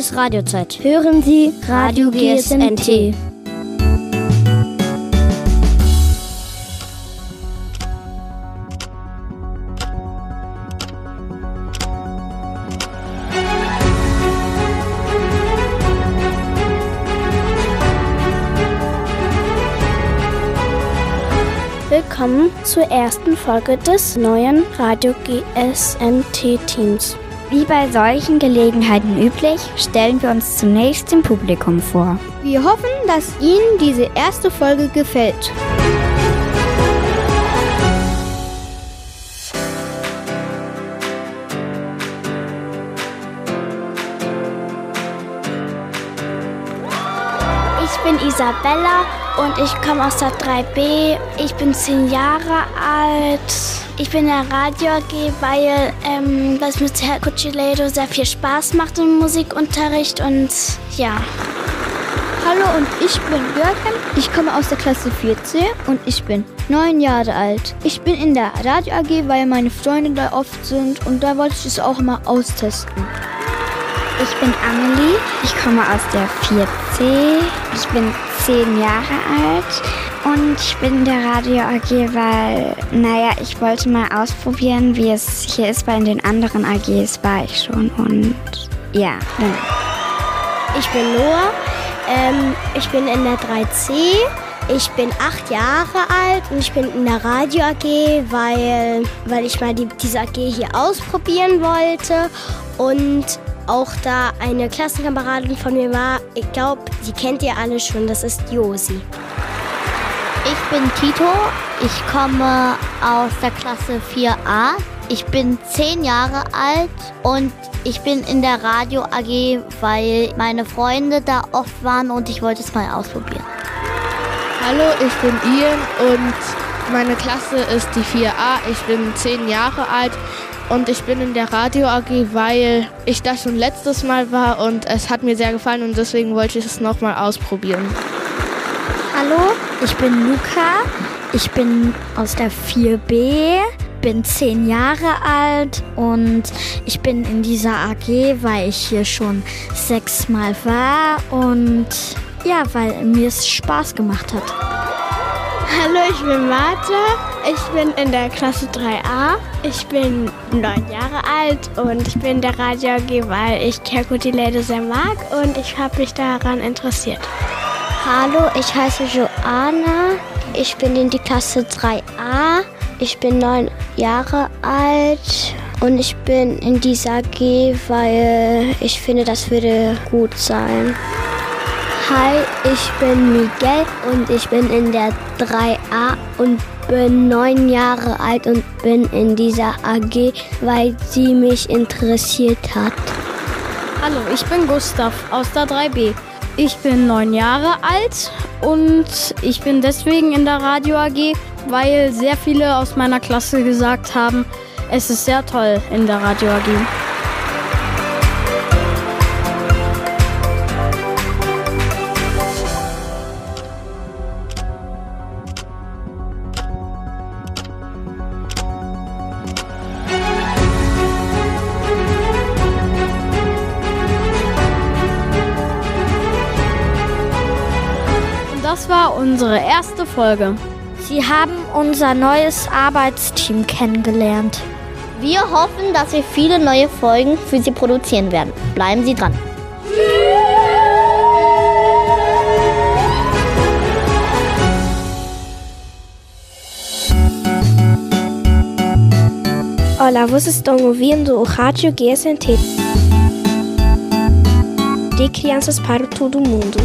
ist Radiozeit. Hören Sie Radio GSNT. Willkommen zur ersten Folge des neuen Radio GSNT Teams. Wie bei solchen Gelegenheiten üblich, stellen wir uns zunächst dem Publikum vor. Wir hoffen, dass Ihnen diese erste Folge gefällt. Ich bin Isabella und ich komme aus der 3B. Ich bin zehn Jahre alt. Ich bin in der Radio AG, weil ähm, das mit Herr Cucciledo sehr viel Spaß macht im Musikunterricht und ja. Hallo und ich bin Jürgen. Ich komme aus der Klasse 4C und ich bin neun Jahre alt. Ich bin in der Radio AG, weil meine Freunde da oft sind und da wollte ich es auch mal austesten. Ich bin Amelie, ich komme aus der 4C. Ich bin zehn Jahre alt und ich bin in der Radio AG, weil, naja, ich wollte mal ausprobieren, wie es hier ist, weil in den anderen AGs war ich schon und ja. Genau. Ich bin Noah, ähm, ich bin in der 3C. Ich bin acht Jahre alt und ich bin in der Radio AG, weil, weil ich mal die, diese AG hier ausprobieren wollte und auch da eine Klassenkameradin von mir war. Ich glaube, die kennt ihr alle schon, das ist Josi. Ich bin Tito, ich komme aus der Klasse 4a. Ich bin zehn Jahre alt und ich bin in der Radio AG, weil meine Freunde da oft waren und ich wollte es mal ausprobieren. Hallo, ich bin Ian und meine Klasse ist die 4a. Ich bin zehn Jahre alt und ich bin in der Radio AG, weil ich da schon letztes Mal war und es hat mir sehr gefallen und deswegen wollte ich es nochmal ausprobieren. Hallo, ich bin Luca. Ich bin aus der 4B, bin zehn Jahre alt und ich bin in dieser AG, weil ich hier schon sechsmal war und ja, weil mir es Spaß gemacht hat. Hallo, ich bin Martha. Ich bin in der Klasse 3a. Ich bin neun Jahre alt und ich bin in der Radio AG, weil ich Kerkutilade sehr mag und ich habe mich daran interessiert. Hallo, ich heiße Joanna. Ich bin in die Klasse 3a. Ich bin neun Jahre alt und ich bin in dieser AG, weil ich finde, das würde gut sein. Hi, ich bin Miguel und ich bin in der 3a und bin neun Jahre alt und bin in dieser AG, weil sie mich interessiert hat. Hallo, ich bin Gustav aus der 3b. Ich bin neun Jahre alt und ich bin deswegen in der Radio AG, weil sehr viele aus meiner Klasse gesagt haben, es ist sehr toll in der Radio AG. Das war unsere erste Folge. Sie haben unser neues Arbeitsteam kennengelernt. Wir hoffen, dass wir viele neue Folgen für Sie produzieren werden. Bleiben Sie dran. Olá, vocês estão ouvindo o Rádio GSNT de crianças para todo mundo.